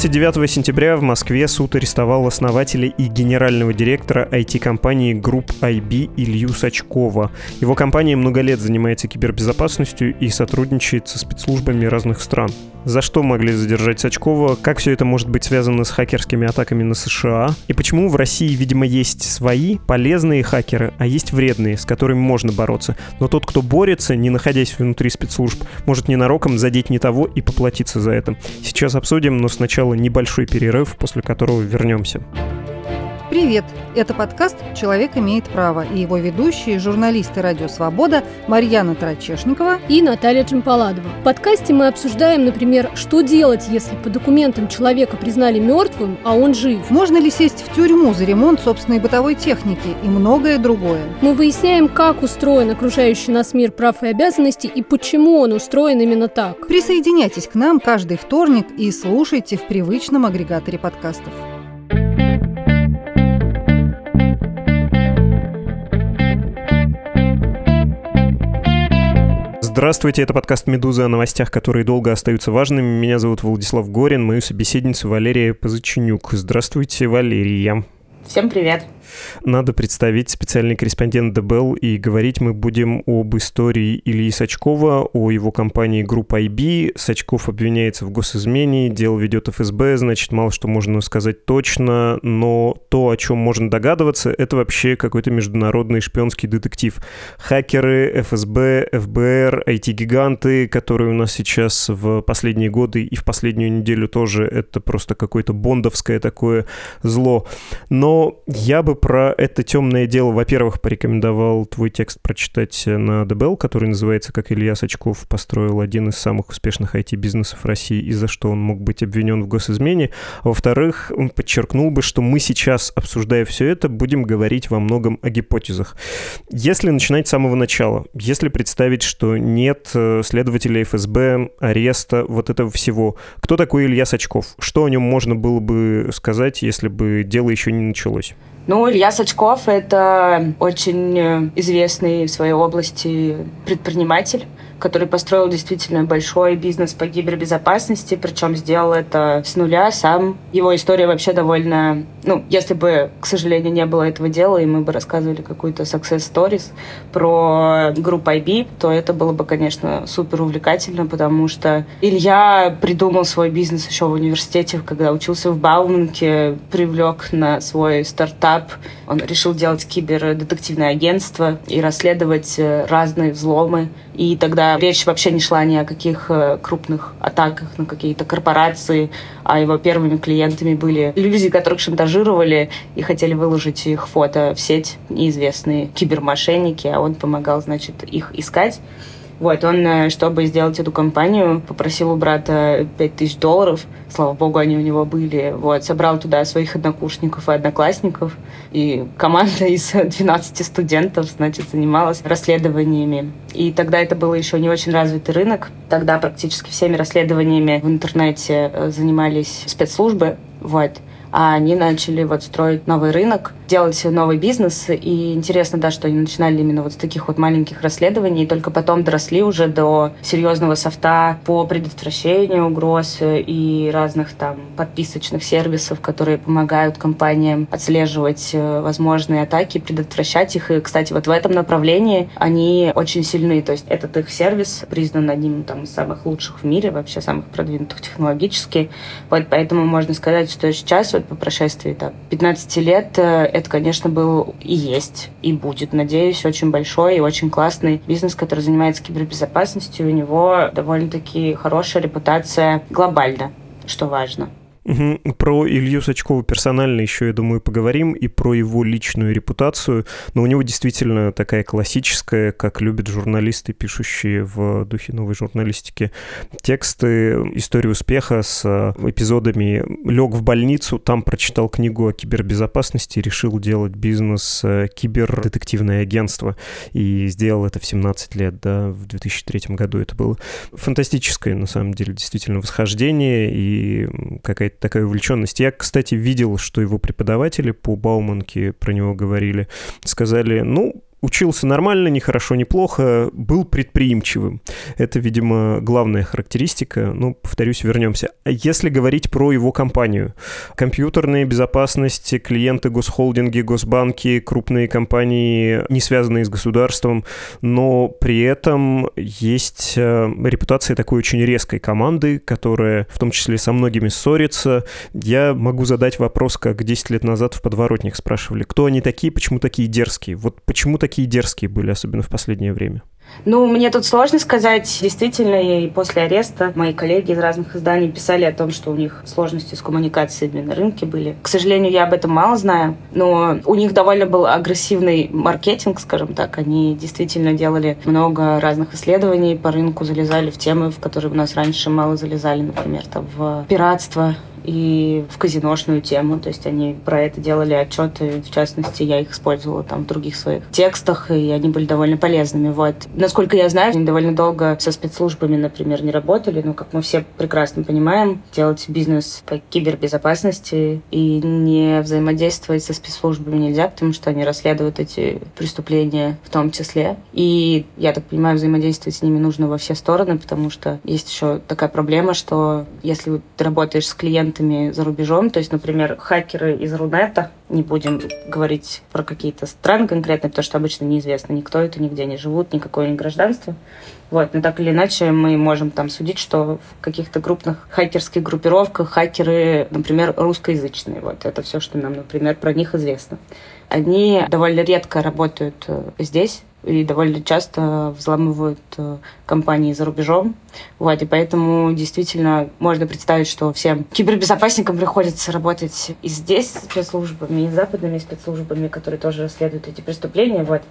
29 сентября в Москве суд арестовал основателя и генерального директора IT-компании Group IB Илью Сачкова. Его компания много лет занимается кибербезопасностью и сотрудничает со спецслужбами разных стран. За что могли задержать Сачкова? Как все это может быть связано с хакерскими атаками на США? И почему в России, видимо, есть свои полезные хакеры, а есть вредные, с которыми можно бороться? Но тот, кто борется, не находясь внутри спецслужб, может ненароком задеть не того и поплатиться за это. Сейчас обсудим, но сначала небольшой перерыв, после которого вернемся. Привет! Это подкаст «Человек имеет право» и его ведущие, журналисты «Радио Свобода» Марьяна Тарачешникова и Наталья Джампаладова. В подкасте мы обсуждаем, например, что делать, если по документам человека признали мертвым, а он жив. Можно ли сесть в тюрьму за ремонт собственной бытовой техники и многое другое. Мы выясняем, как устроен окружающий нас мир прав и обязанностей и почему он устроен именно так. Присоединяйтесь к нам каждый вторник и слушайте в привычном агрегаторе подкастов. Здравствуйте, это подкаст «Медуза» о новостях, которые долго остаются важными. Меня зовут Владислав Горин, мою собеседницу Валерия Позыченюк. Здравствуйте, Валерия. Всем привет. Надо представить специальный корреспондент ДБЛ, и говорить мы будем об истории Ильи Сачкова, о его компании Группа IB. Сачков обвиняется в госизмене, дело ведет ФСБ, значит, мало что можно сказать точно, но то, о чем можно догадываться, это вообще какой-то международный шпионский детектив. Хакеры, ФСБ, ФБР, IT-гиганты, которые у нас сейчас в последние годы и в последнюю неделю тоже, это просто какое-то бондовское такое зло. Но я бы про это темное дело, во-первых, порекомендовал твой текст прочитать на ДБЛ, который называется «Как Илья Сачков построил один из самых успешных IT-бизнесов России и за что он мог быть обвинен в госизмене». Во-вторых, подчеркнул бы, что мы сейчас, обсуждая все это, будем говорить во многом о гипотезах. Если начинать с самого начала, если представить, что нет э, следователя ФСБ, ареста, вот этого всего, кто такой Илья Сачков? Что о нем можно было бы сказать, если бы дело еще не началось? Ну, Илья Сачков – это очень э, известный в своей области предприниматель который построил действительно большой бизнес по кибербезопасности, причем сделал это с нуля сам. Его история вообще довольно... Ну, если бы, к сожалению, не было этого дела, и мы бы рассказывали какую-то success stories про группу IB, то это было бы, конечно, супер увлекательно, потому что Илья придумал свой бизнес еще в университете, когда учился в Бауманке, привлек на свой стартап. Он решил делать кибердетективное агентство и расследовать э, разные взломы. И тогда речь вообще не шла ни о каких э, крупных атаках на какие-то корпорации, а его первыми клиентами были люди, которых шантажировали и хотели выложить их фото в сеть, неизвестные кибермошенники, а он помогал, значит, их искать. Вот, он, э, чтобы сделать эту компанию, попросил у брата 5000 долларов. Слава богу, они у него были. Вот, собрал туда своих однокурсников и одноклассников. И команда из 12 студентов, значит, занималась расследованиями. И тогда это был еще не очень развитый рынок. Тогда практически всеми расследованиями в интернете э, занимались спецслужбы. Вот а они начали вот строить новый рынок, делать новый бизнес. И интересно, да, что они начинали именно вот с таких вот маленьких расследований, и только потом доросли уже до серьезного софта по предотвращению угроз и разных там подписочных сервисов, которые помогают компаниям отслеживать э, возможные атаки, предотвращать их. И, кстати, вот в этом направлении они очень сильны. То есть этот их сервис признан одним там, из самых лучших в мире, вообще самых продвинутых технологически. Вот поэтому можно сказать, что сейчас вот по прошествии там, 15 лет э, это, конечно, был и есть, и будет, надеюсь, очень большой и очень классный бизнес, который занимается кибербезопасностью. У него довольно-таки хорошая репутация глобально, что важно. Угу. Про Илью Сачкова персонально еще, я думаю, поговорим, и про его личную репутацию. Но у него действительно такая классическая, как любят журналисты, пишущие в духе новой журналистики, тексты, история успеха с э, эпизодами «Лег в больницу», там прочитал книгу о кибербезопасности, решил делать бизнес э, кибердетективное агентство и сделал это в 17 лет, да, в 2003 году это было. Фантастическое, на самом деле, действительно восхождение и какая-то такая увлеченность. Я, кстати, видел, что его преподаватели по Бауманке про него говорили. Сказали, ну, учился нормально, не хорошо, не плохо, был предприимчивым. Это, видимо, главная характеристика. Ну, повторюсь, вернемся. Если говорить про его компанию, компьютерная безопасность, клиенты госхолдинги, госбанки, крупные компании, не связанные с государством, но при этом есть э, репутация такой очень резкой команды, которая в том числе со многими ссорится. Я могу задать вопрос, как 10 лет назад в подворотнях спрашивали, кто они такие, почему такие дерзкие? Вот почему такие такие дерзкие были, особенно в последнее время? Ну, мне тут сложно сказать. Действительно, и после ареста мои коллеги из разных изданий писали о том, что у них сложности с коммуникациями на рынке были. К сожалению, я об этом мало знаю, но у них довольно был агрессивный маркетинг, скажем так. Они действительно делали много разных исследований по рынку, залезали в темы, в которые у нас раньше мало залезали, например, там в пиратство, и в казиношную тему. То есть они про это делали отчеты, в частности, я их использовала там в других своих текстах, и они были довольно полезными. Вот. Насколько я знаю, они довольно долго со спецслужбами, например, не работали, но, как мы все прекрасно понимаем, делать бизнес по кибербезопасности и не взаимодействовать со спецслужбами нельзя, потому что они расследуют эти преступления в том числе. И, я так понимаю, взаимодействовать с ними нужно во все стороны, потому что есть еще такая проблема, что если ты работаешь с клиентом, клиентами за рубежом. То есть, например, хакеры из Рунета, не будем говорить про какие-то страны конкретные, потому что обычно неизвестно никто это, нигде не живут, никакое не гражданство. Вот, но так или иначе мы можем там судить, что в каких-то крупных хакерских группировках хакеры, например, русскоязычные. Вот это все, что нам, например, про них известно. Они довольно редко работают э, здесь, и довольно часто взламывают э, компании за рубежом. Вот, и поэтому действительно можно представить, что всем кибербезопасникам приходится работать и здесь спецслужбами, и западными спецслужбами, которые тоже расследуют эти преступления. Вот.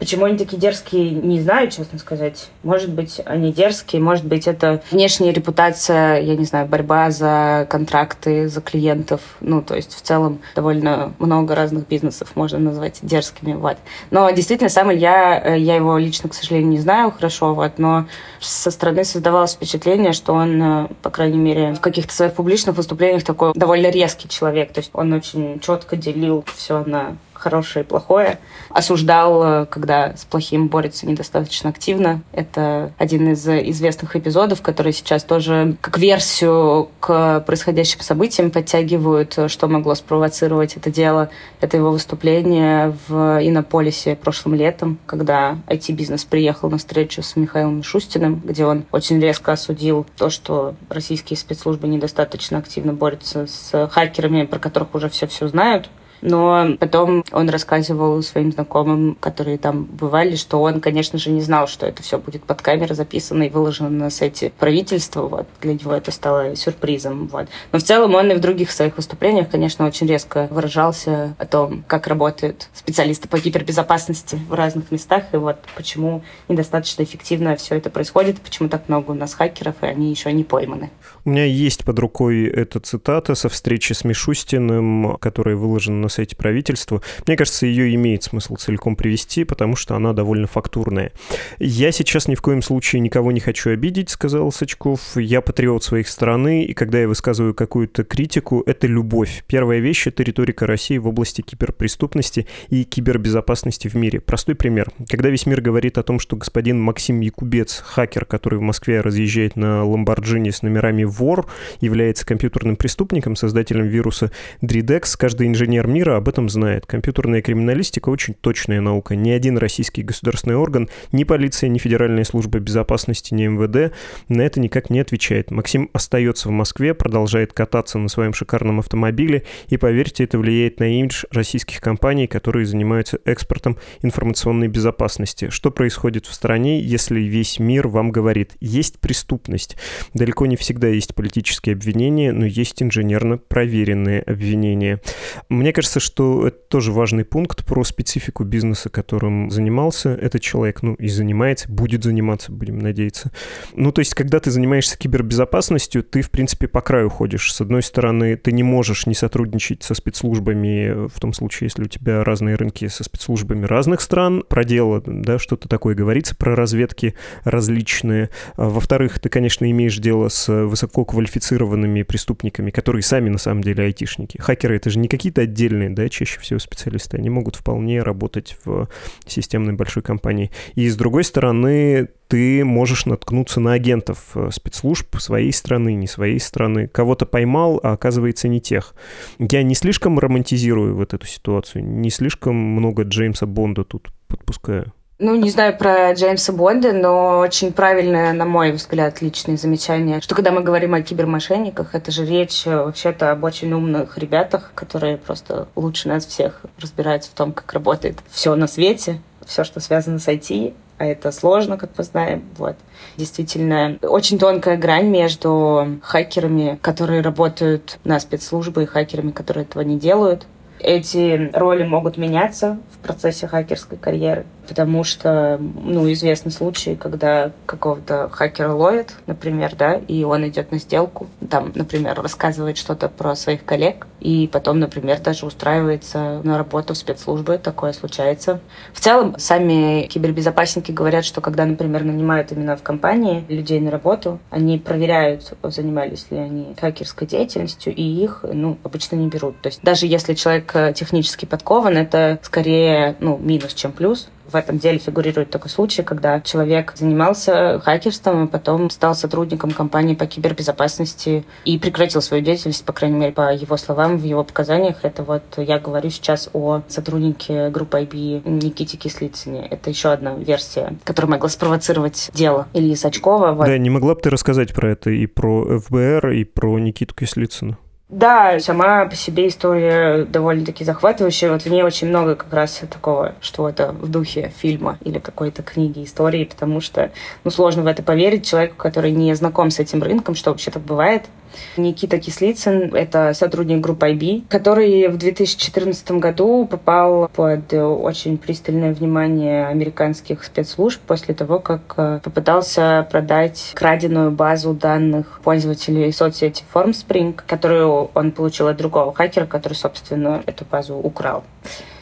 Почему они такие дерзкие, не знаю, честно сказать. Может быть, они дерзкие, может быть, это внешняя репутация, я не знаю, борьба за контракты, за клиентов. Ну, то есть в целом довольно много разных бизнесов можно назвать дерзкими. Вот. Но действительно, сам Илья, э, я его лично, к сожалению, не знаю хорошо, вот, но со стороны создавалось впечатление, что он, э, по крайней мере, в каких-то своих публичных выступлениях такой довольно резкий человек. То есть он очень четко делил все на хорошее и плохое. Осуждал, э, когда с плохим борется недостаточно активно. Это один из известных эпизодов, который сейчас тоже как версию к происходящим событиям подтягивают, э, что могло спровоцировать это дело. Это его выступление в Иннополисе прошлым летом, когда IT-бизнес приехал на встречу с Михаилом Мишустиным, где он очень резко осудил то, что российские спецслужбы недостаточно активно борются с хакерами, про которых уже все-все знают, но потом он рассказывал своим знакомым, которые там бывали, что он, конечно же, не знал, что это все будет под камерой записано и выложено на сайте правительства. Вот. Для него это стало сюрпризом. Вот. Но в целом он и в других своих выступлениях, конечно, очень резко выражался о том, как работают специалисты по кибербезопасности в разных местах и вот почему недостаточно эффективно все это происходит, почему так много у нас хакеров, и они еще не пойманы. У меня есть под рукой эта цитата со встречи с Мишустиным, которая выложена на сайте правительства. Мне кажется, ее имеет смысл целиком привести, потому что она довольно фактурная. «Я сейчас ни в коем случае никого не хочу обидеть», — сказал Сачков. «Я патриот своих страны, и когда я высказываю какую-то критику, это любовь. Первая вещь — это риторика России в области киберпреступности и кибербезопасности в мире. Простой пример. Когда весь мир говорит о том, что господин Максим Якубец, хакер, который в Москве разъезжает на Ламборджини с номерами вор, является компьютерным преступником, создателем вируса Dridex, каждый инженер мира мира об этом знает. Компьютерная криминалистика очень точная наука. Ни один российский государственный орган, ни полиция, ни Федеральная служба безопасности, ни МВД на это никак не отвечает. Максим остается в Москве, продолжает кататься на своем шикарном автомобиле, и, поверьте, это влияет на имидж российских компаний, которые занимаются экспортом информационной безопасности. Что происходит в стране, если весь мир вам говорит, есть преступность. Далеко не всегда есть политические обвинения, но есть инженерно проверенные обвинения. Мне кажется, что это тоже важный пункт про специфику бизнеса, которым занимался этот человек, ну и занимается, будет заниматься, будем надеяться. Ну, то есть, когда ты занимаешься кибербезопасностью, ты, в принципе, по краю ходишь. С одной стороны, ты не можешь не сотрудничать со спецслужбами, в том случае, если у тебя разные рынки со спецслужбами разных стран, про дело, да, что-то такое говорится, про разведки различные. А, во-вторых, ты, конечно, имеешь дело с высококвалифицированными преступниками, которые сами, на самом деле, айтишники. Хакеры — это же не какие-то отдельные, да, чаще всего специалисты. Они могут вполне работать в системной большой компании. И, с другой стороны, ты можешь наткнуться на агентов э, спецслужб своей страны, не своей страны. Кого-то поймал, а оказывается не тех. Я не слишком романтизирую вот эту ситуацию, не слишком много Джеймса Бонда тут подпускаю. Ну, не знаю про Джеймса Бонда, но очень правильное, на мой взгляд, личное замечание, что когда мы говорим о кибермошенниках, это же речь э, вообще-то об очень умных ребятах, которые просто лучше нас всех разбираются в том, как работает все на свете, все, что связано с IT, а это сложно, как мы знаем. Вот. Действительно, очень тонкая грань между хакерами, которые работают на спецслужбы, и хакерами, которые этого не делают. Эти роли могут меняться в процессе хакерской карьеры потому что, ну, известны случаи, когда какого-то хакера ловят, например, да, и он идет на сделку, там, например, рассказывает что-то про своих коллег, и потом, например, даже устраивается на работу в спецслужбы, такое случается. В целом, сами кибербезопасники говорят, что когда, например, нанимают именно в компании людей на работу, они проверяют, занимались ли они хакерской деятельностью, и их, ну, обычно не берут. То есть даже если человек технически подкован, это скорее, ну, минус, чем плюс, в этом деле фигурирует такой случай, когда человек занимался хакерством, и потом стал сотрудником компании по кибербезопасности и прекратил свою деятельность, по крайней мере, по его словам, в его показаниях. Это вот я говорю сейчас о сотруднике группы IB Никите Кислицыне. Это еще одна версия, которая могла спровоцировать дело Ильи Сачкова. Вот. Да, не могла бы ты рассказать про это и про ФБР, и про Никиту Кислицына? Да, сама по себе история довольно-таки захватывающая. Вот в ней очень много как раз такого, что это в духе фильма или какой-то книги, истории, потому что ну, сложно в это поверить человеку, который не знаком с этим рынком, что вообще так бывает. Никита Кислицын — это сотрудник группы IB, который в 2014 году попал под очень пристальное внимание американских спецслужб после того, как э, попытался продать краденую базу данных пользователей соцсети Formspring, которую он получил от другого хакера, который, собственно, эту базу украл.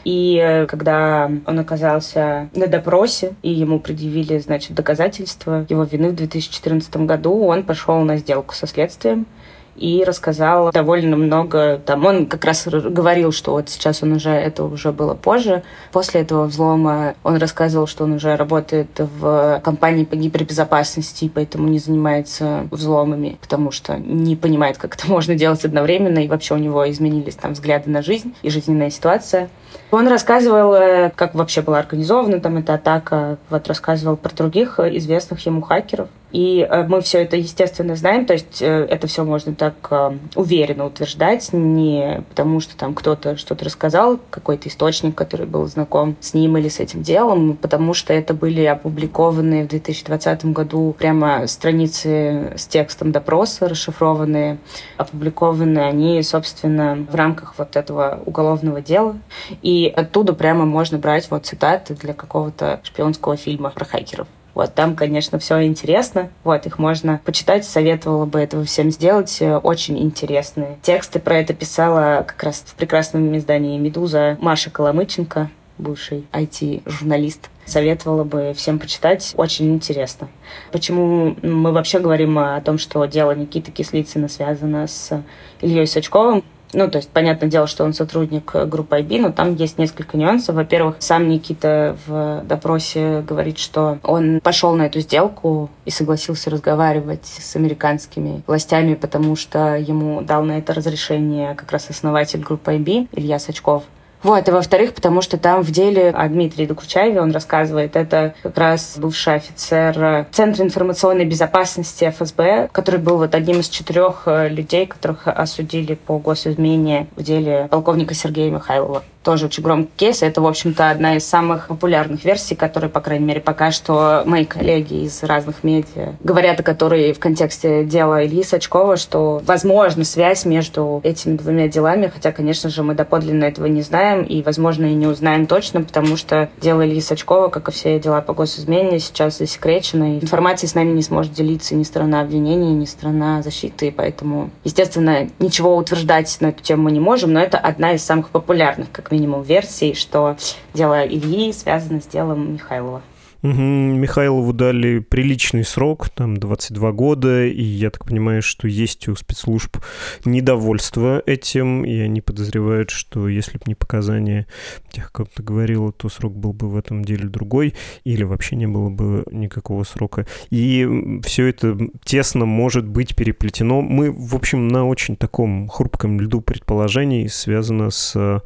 И э, когда он оказался на допросе, и ему предъявили, значит, доказательства его вины в 2014 году, он пошел на сделку со следствием и рассказал довольно много. Там он как раз говорил, что вот сейчас он уже, это уже было позже. После этого взлома он рассказывал, что он уже работает в компании по гипербезопасности, поэтому не занимается взломами, потому что не понимает, как это можно делать одновременно, и вообще у него изменились там взгляды на жизнь и жизненная ситуация. Он рассказывал, э, как вообще была организована там эта атака, вот рассказывал про других известных ему хакеров. И э, мы все это, естественно, знаем, то есть э, это все можно так уверенно утверждать, не потому что там кто-то что-то рассказал, какой-то источник, который был знаком с ним или с этим делом, потому что это были опубликованные в 2020 году прямо страницы с текстом допроса, расшифрованные, опубликованные они, собственно, в рамках вот этого уголовного дела. И оттуда прямо можно брать вот цитаты для какого-то шпионского фильма про хакеров. Вот там, конечно, все интересно. Вот, их можно почитать. Советовала бы этого всем сделать. Очень интересные тексты про это писала как раз в прекрасном издании «Медуза» Маша Коломыченко, бывший IT-журналист. Советовала бы всем почитать. Очень интересно. Почему мы вообще говорим о том, что дело Никиты Кислицына связано с Ильей Сачковым? Ну, то есть, понятное дело, что он сотрудник группы IB, но там есть несколько нюансов. Во-первых, сам Никита в допросе говорит, что он пошел на эту сделку и согласился разговаривать с американскими властями, потому что ему дал на это разрешение как раз основатель группы IB Илья Сачков. Вот, и во-вторых, потому что там в деле о Дмитрии Докучаеве он рассказывает, это как раз бывший офицер Центра информационной безопасности ФСБ, который был вот одним из четырех э, людей, которых осудили по госизмене в деле полковника Сергея Михайлова тоже очень громкий кейс. Это, в общем-то, одна из самых популярных версий, которые, по крайней мере, пока что мои коллеги из разных медиа говорят, о которой в контексте дела Ильи Сачкова, что возможна связь между этими двумя делами, хотя, конечно же, мы доподлинно этого не знаем и, возможно, и не узнаем точно, потому что дело Ильи Сачкова, как и все дела по госизмене, сейчас засекречено, и информацией с нами не сможет делиться ни сторона обвинения, ни сторона защиты, поэтому, естественно, ничего утверждать на эту тему мы не можем, но это одна из самых популярных, как минимум версий, что дело Ильи связано с делом Михайлова. Михайлову дали приличный срок, там 22 года, и я так понимаю, что есть у спецслужб недовольство этим, и они подозревают, что если бы не показания тех, как ты говорила, то срок был бы в этом деле другой, или вообще не было бы никакого срока. И все это тесно может быть переплетено. Мы, в общем, на очень таком хрупком льду предположений связано с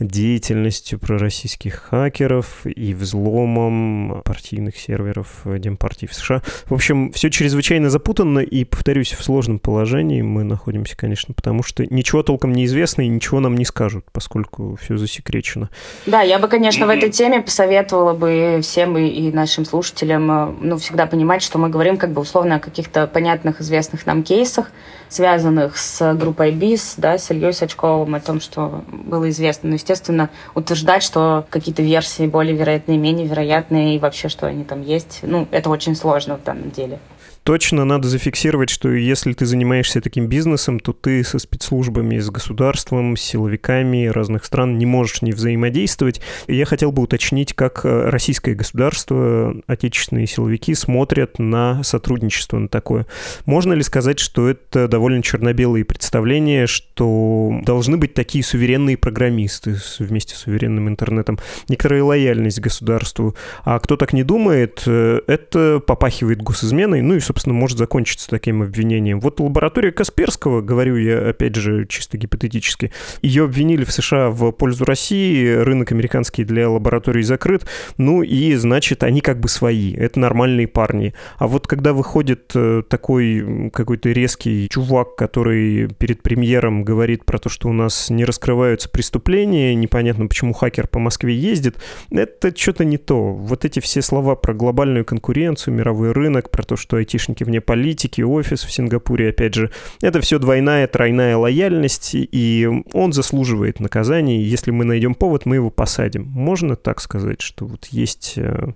деятельностью пророссийских хакеров и взломом партийных серверов э, Демпартии в США. В общем, все чрезвычайно запутанно и, повторюсь, в сложном положении мы находимся, конечно, потому что ничего толком не известно и ничего нам не скажут, поскольку все засекречено. Да, я бы, конечно, в этой теме посоветовала бы всем и, и нашим слушателям э, ну, всегда понимать, что мы говорим как бы условно о каких-то понятных, известных нам кейсах, связанных с группой БИС, да, с Ильей Сачковым, о том, что было известно. Но, естественно, утверждать, что какие-то версии более вероятные, менее вероятные и вообще, что они там есть. Ну, это очень сложно в данном деле точно надо зафиксировать, что если ты занимаешься таким бизнесом, то ты со спецслужбами, с государством, с силовиками разных стран не можешь не взаимодействовать. И я хотел бы уточнить, как э, российское государство, отечественные силовики смотрят на сотрудничество на такое. Можно ли сказать, что это довольно черно-белые представления, что должны быть такие суверенные программисты вместе с суверенным интернетом, некоторая лояльность государству, а кто так не думает, э, это попахивает госизменой, ну и, собственно, может закончиться таким обвинением. Вот лаборатория Касперского, говорю я, опять же, чисто гипотетически, ее обвинили в США в пользу России, рынок американский для лабораторий закрыт, ну и, значит, они как бы свои, это нормальные парни. А вот когда выходит э, такой какой-то резкий чувак, который перед премьером говорит про то, что у нас не раскрываются преступления, непонятно, почему хакер по Москве ездит, это что-то не то. Вот эти все слова про глобальную конкуренцию, мировой рынок, про то, что эти айтишники вне политики, офис в Сингапуре, опять же. Это все двойная, тройная лояльность, и он заслуживает наказания. Если мы найдем повод, мы его посадим. Можно так сказать, что вот есть э,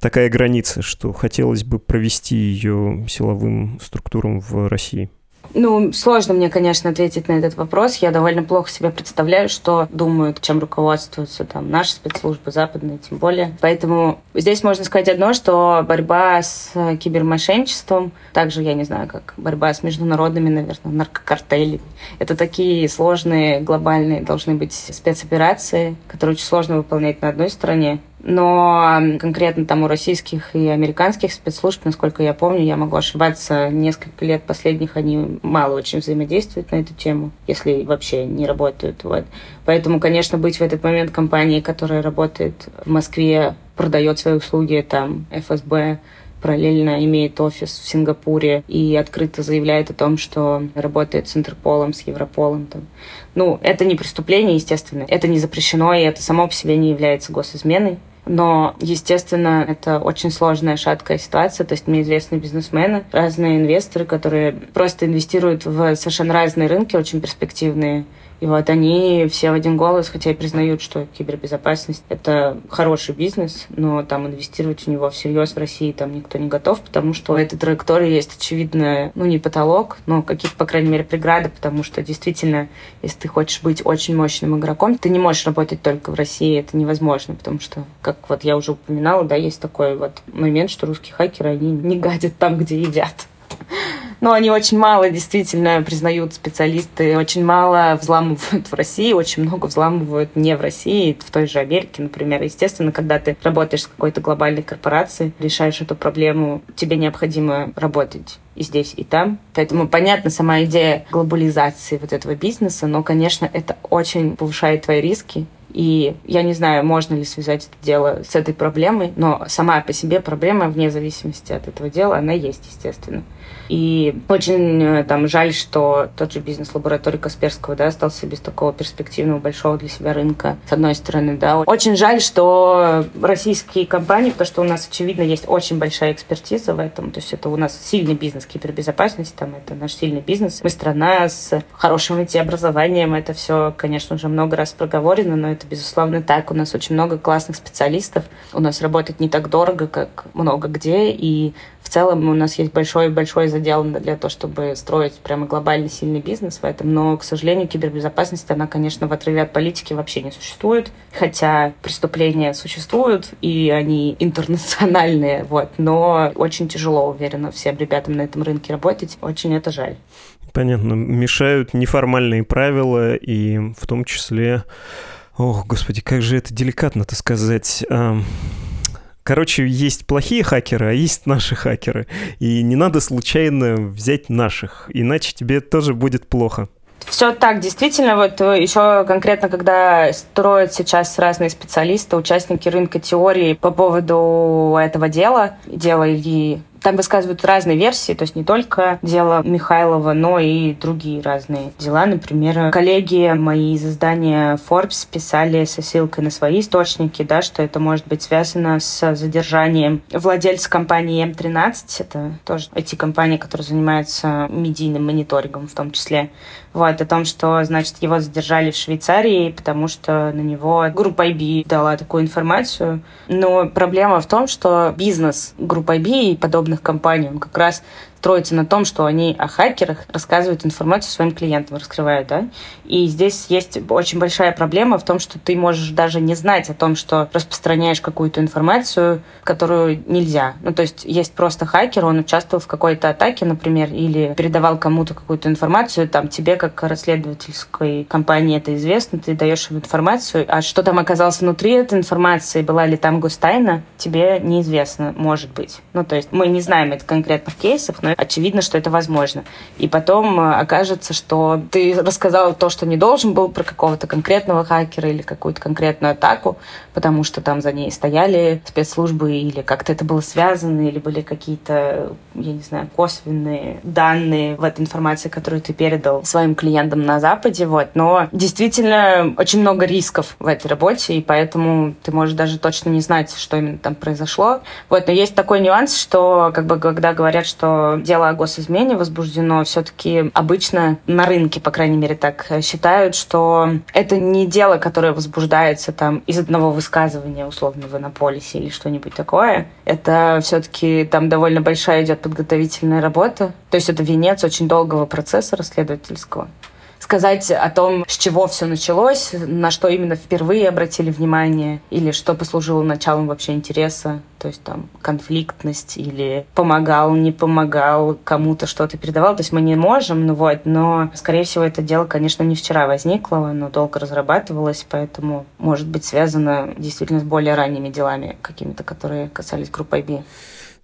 такая граница, что хотелось бы провести ее силовым структурам в России? Ну, сложно мне, конечно, ответить на этот вопрос. Я довольно плохо себе представляю, что думают, чем руководствуются там наши спецслужбы, западные, тем более. Поэтому здесь можно сказать одно, что борьба с кибермошенничеством, также, я не знаю, как борьба с международными, наверное, наркокартелями, это такие сложные, глобальные должны быть спецоперации, которые очень сложно выполнять на одной стороне, но конкретно там у российских и американских спецслужб, насколько я помню, я могу ошибаться, несколько лет последних они мало очень взаимодействуют на эту тему, если вообще не работают. Вот. Поэтому, конечно, быть в этот момент компанией, которая работает в Москве, продает свои услуги, там, ФСБ, параллельно имеет офис в Сингапуре и открыто заявляет о том, что работает с Интерполом, с Европолом. Там. Ну, это не преступление, естественно. Это не запрещено, и это само по себе не является госизменой. Но, естественно, это очень сложная, шаткая ситуация. То есть мне известны бизнесмены, разные инвесторы, которые просто инвестируют в совершенно разные рынки, очень перспективные. И вот они все в один голос, хотя и признают, что кибербезопасность — это хороший бизнес, но там инвестировать в него всерьез в России там никто не готов, потому что у этой траектории есть очевидно, ну, не потолок, но какие-то, по крайней мере, преграды, потому что действительно, если ты хочешь быть очень мощным игроком, ты не можешь работать только в России, это невозможно, потому что, как вот я уже упоминала, да, есть такой вот момент, что русские хакеры, они не гадят там, где едят. Но они очень мало действительно признают специалисты, очень мало взламывают в России, очень много взламывают не в России, в той же Америке, например. Естественно, когда ты работаешь с какой-то глобальной корпорацией, решаешь эту проблему, тебе необходимо работать и здесь, и там. Поэтому понятна сама идея глобализации вот этого бизнеса, но, конечно, это очень повышает твои риски. И я не знаю, можно ли связать это дело с этой проблемой, но сама по себе проблема, вне зависимости от этого дела, она есть, естественно. И очень э, там жаль, что тот же бизнес-лабораторий Касперского, да, остался без такого перспективного большого для себя рынка, с одной стороны, да. Очень жаль, что российские компании, потому что у нас, очевидно, есть очень большая экспертиза в этом, то есть это у нас сильный бизнес кибербезопасности, там это наш сильный бизнес. Мы страна с хорошим IT-образованием, это все, конечно же, много раз проговорено, но это, безусловно, так. У нас очень много классных специалистов, у нас работает не так дорого, как много где, и в целом у нас есть большой-большой задел для того, чтобы строить прямо глобальный сильный бизнес в этом. Но, к сожалению, кибербезопасность, она, конечно, в отрыве от политики вообще не существует. Хотя преступления существуют, и они интернациональные. Вот. Но очень тяжело, уверена, всем ребятам на этом рынке работать. Очень это жаль. Понятно. Мешают неформальные правила, и в том числе... Ох, господи, как же это деликатно-то сказать... Короче, есть плохие хакеры, а есть наши хакеры. И не надо случайно взять наших, иначе тебе тоже будет плохо. Все так, действительно, вот э, еще конкретно, когда строят сейчас разные специалисты, участники рынка теории по поводу этого дела, дела Ильи там высказывают разные версии, то есть не только дело Михайлова, но и другие разные дела. Например, коллеги мои из издания Forbes писали со ссылкой на свои источники, да, что это может быть связано с задержанием владельца компании М13. Это тоже эти компании, которые занимаются медийным мониторингом в том числе. Вот, о том, что, значит, его задержали в Швейцарии, потому что на него группа IB дала такую информацию. Но проблема в том, что бизнес группы IB и подобных компаний, он как раз строится на том, что они о хакерах рассказывают информацию своим клиентам, раскрывают, да. И здесь есть очень большая проблема в том, что ты можешь даже не знать о том, что распространяешь какую-то информацию, которую нельзя. Ну, то есть есть просто хакер, он участвовал в какой-то атаке, например, или передавал кому-то какую-то информацию, там тебе как расследовательской компании это известно, ты даешь им информацию, а что там оказалось внутри этой информации, была ли там гостайна, тебе неизвестно, может быть. Ну, то есть мы не знаем это конкретных кейсов, но очевидно, что это возможно. И потом э, окажется, что ты рассказал то, что не должен был про какого-то конкретного хакера или какую-то конкретную атаку, потому что там за ней стояли спецслужбы или как-то это было связано, или были какие-то, я не знаю, косвенные данные в этой информации, которую ты передал своим клиентам на Западе. Вот. Но действительно очень много рисков в этой работе, и поэтому ты можешь даже точно не знать, что именно там произошло. Вот. Но есть такой нюанс, что как бы когда говорят, что дело о госизмене возбуждено, все-таки обычно на рынке, по крайней мере, так считают, что это не дело, которое возбуждается там из одного высказывания, условно, в Иннополисе или что-нибудь такое. Это все-таки там довольно большая идет подготовительная работа. То есть это венец очень долгого процесса расследовательского сказать о том, с чего все началось, на что именно впервые обратили внимание, или что послужило началом вообще интереса, то есть там конфликтность, или помогал, не помогал, кому-то что-то передавал. То есть мы не можем, ну вот, но, скорее всего, это дело, конечно, не вчера возникло, оно долго разрабатывалось, поэтому может быть связано действительно с более ранними делами какими-то, которые касались группы IB.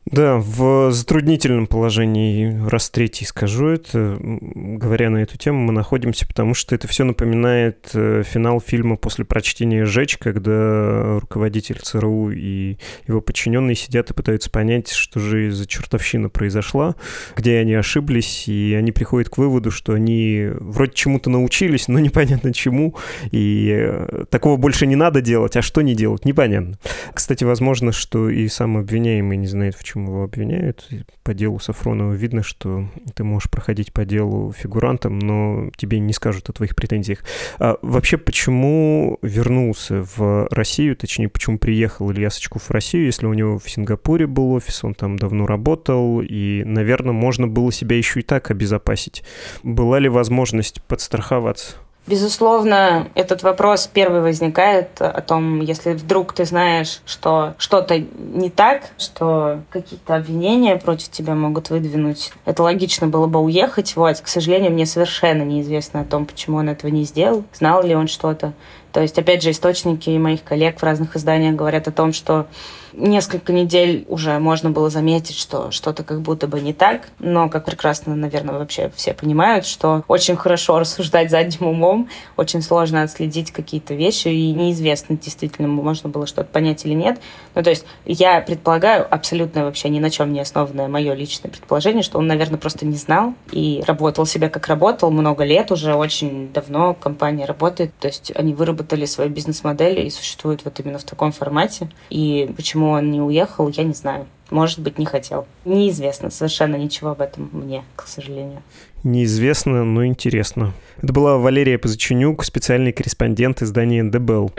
Да, в затруднительном положении, раз третий скажу это, говоря на эту тему, мы находимся, потому что это все напоминает э, финал фильма после прочтения «Жечь», когда руководитель ЦРУ и его подчиненные сидят и пытаются понять, что же за чертовщина произошла, где они ошиблись, и они приходят к выводу, что они вроде чему-то научились, но непонятно чему, и э, такого больше не надо делать, а что не делать, непонятно. Кстати, возможно, что и сам обвиняемый не знает, в чем чем его обвиняют. По делу Сафронова видно, что ты можешь проходить по делу фигурантом, но тебе не скажут о твоих претензиях. А вообще, почему вернулся в Россию, точнее, почему приехал Илья Сачков в Россию, если у него в Сингапуре был офис, он там давно работал, и, наверное, можно было себя еще и так обезопасить. Была ли возможность подстраховаться? Безусловно, этот вопрос первый возникает о том, если вдруг ты знаешь, что что-то не так, что какие-то обвинения против тебя могут выдвинуть. Это логично было бы уехать. Вот, к сожалению, мне совершенно неизвестно о том, почему он этого не сделал. Знал ли он что-то. То есть, опять же, источники моих коллег в разных изданиях говорят о том, что несколько недель уже можно было заметить, что что-то как будто бы не так, но, как прекрасно, наверное, вообще все понимают, что очень хорошо рассуждать задним умом, очень сложно отследить какие-то вещи, и неизвестно, действительно, можно было что-то понять или нет. Ну, то есть я предполагаю, абсолютно вообще ни на чем не основанное мое личное предположение, что он, наверное, просто не знал и работал себя как работал много лет уже, очень давно компания работает, то есть они выработали свою бизнес-модель и существуют вот именно в таком формате. И почему он не уехал, я не знаю. Может быть, не хотел. Неизвестно совершенно ничего об этом мне, к сожалению. Неизвестно, но интересно. Это была Валерия Позаченюк, специальный корреспондент издания «ДБЛ».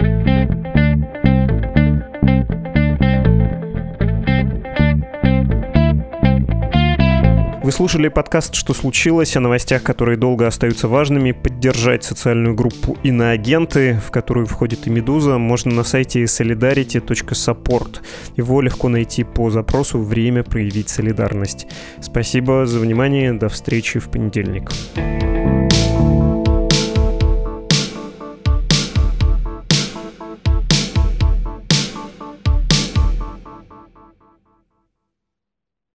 Вы слушали подкаст «Что случилось?» о новостях, которые долго остаются важными. Поддержать социальную группу «Иноагенты», в которую входит и «Медуза», можно на сайте solidarity.support. Его легко найти по запросу «Время проявить солидарность». Спасибо за внимание. До встречи в понедельник. thank you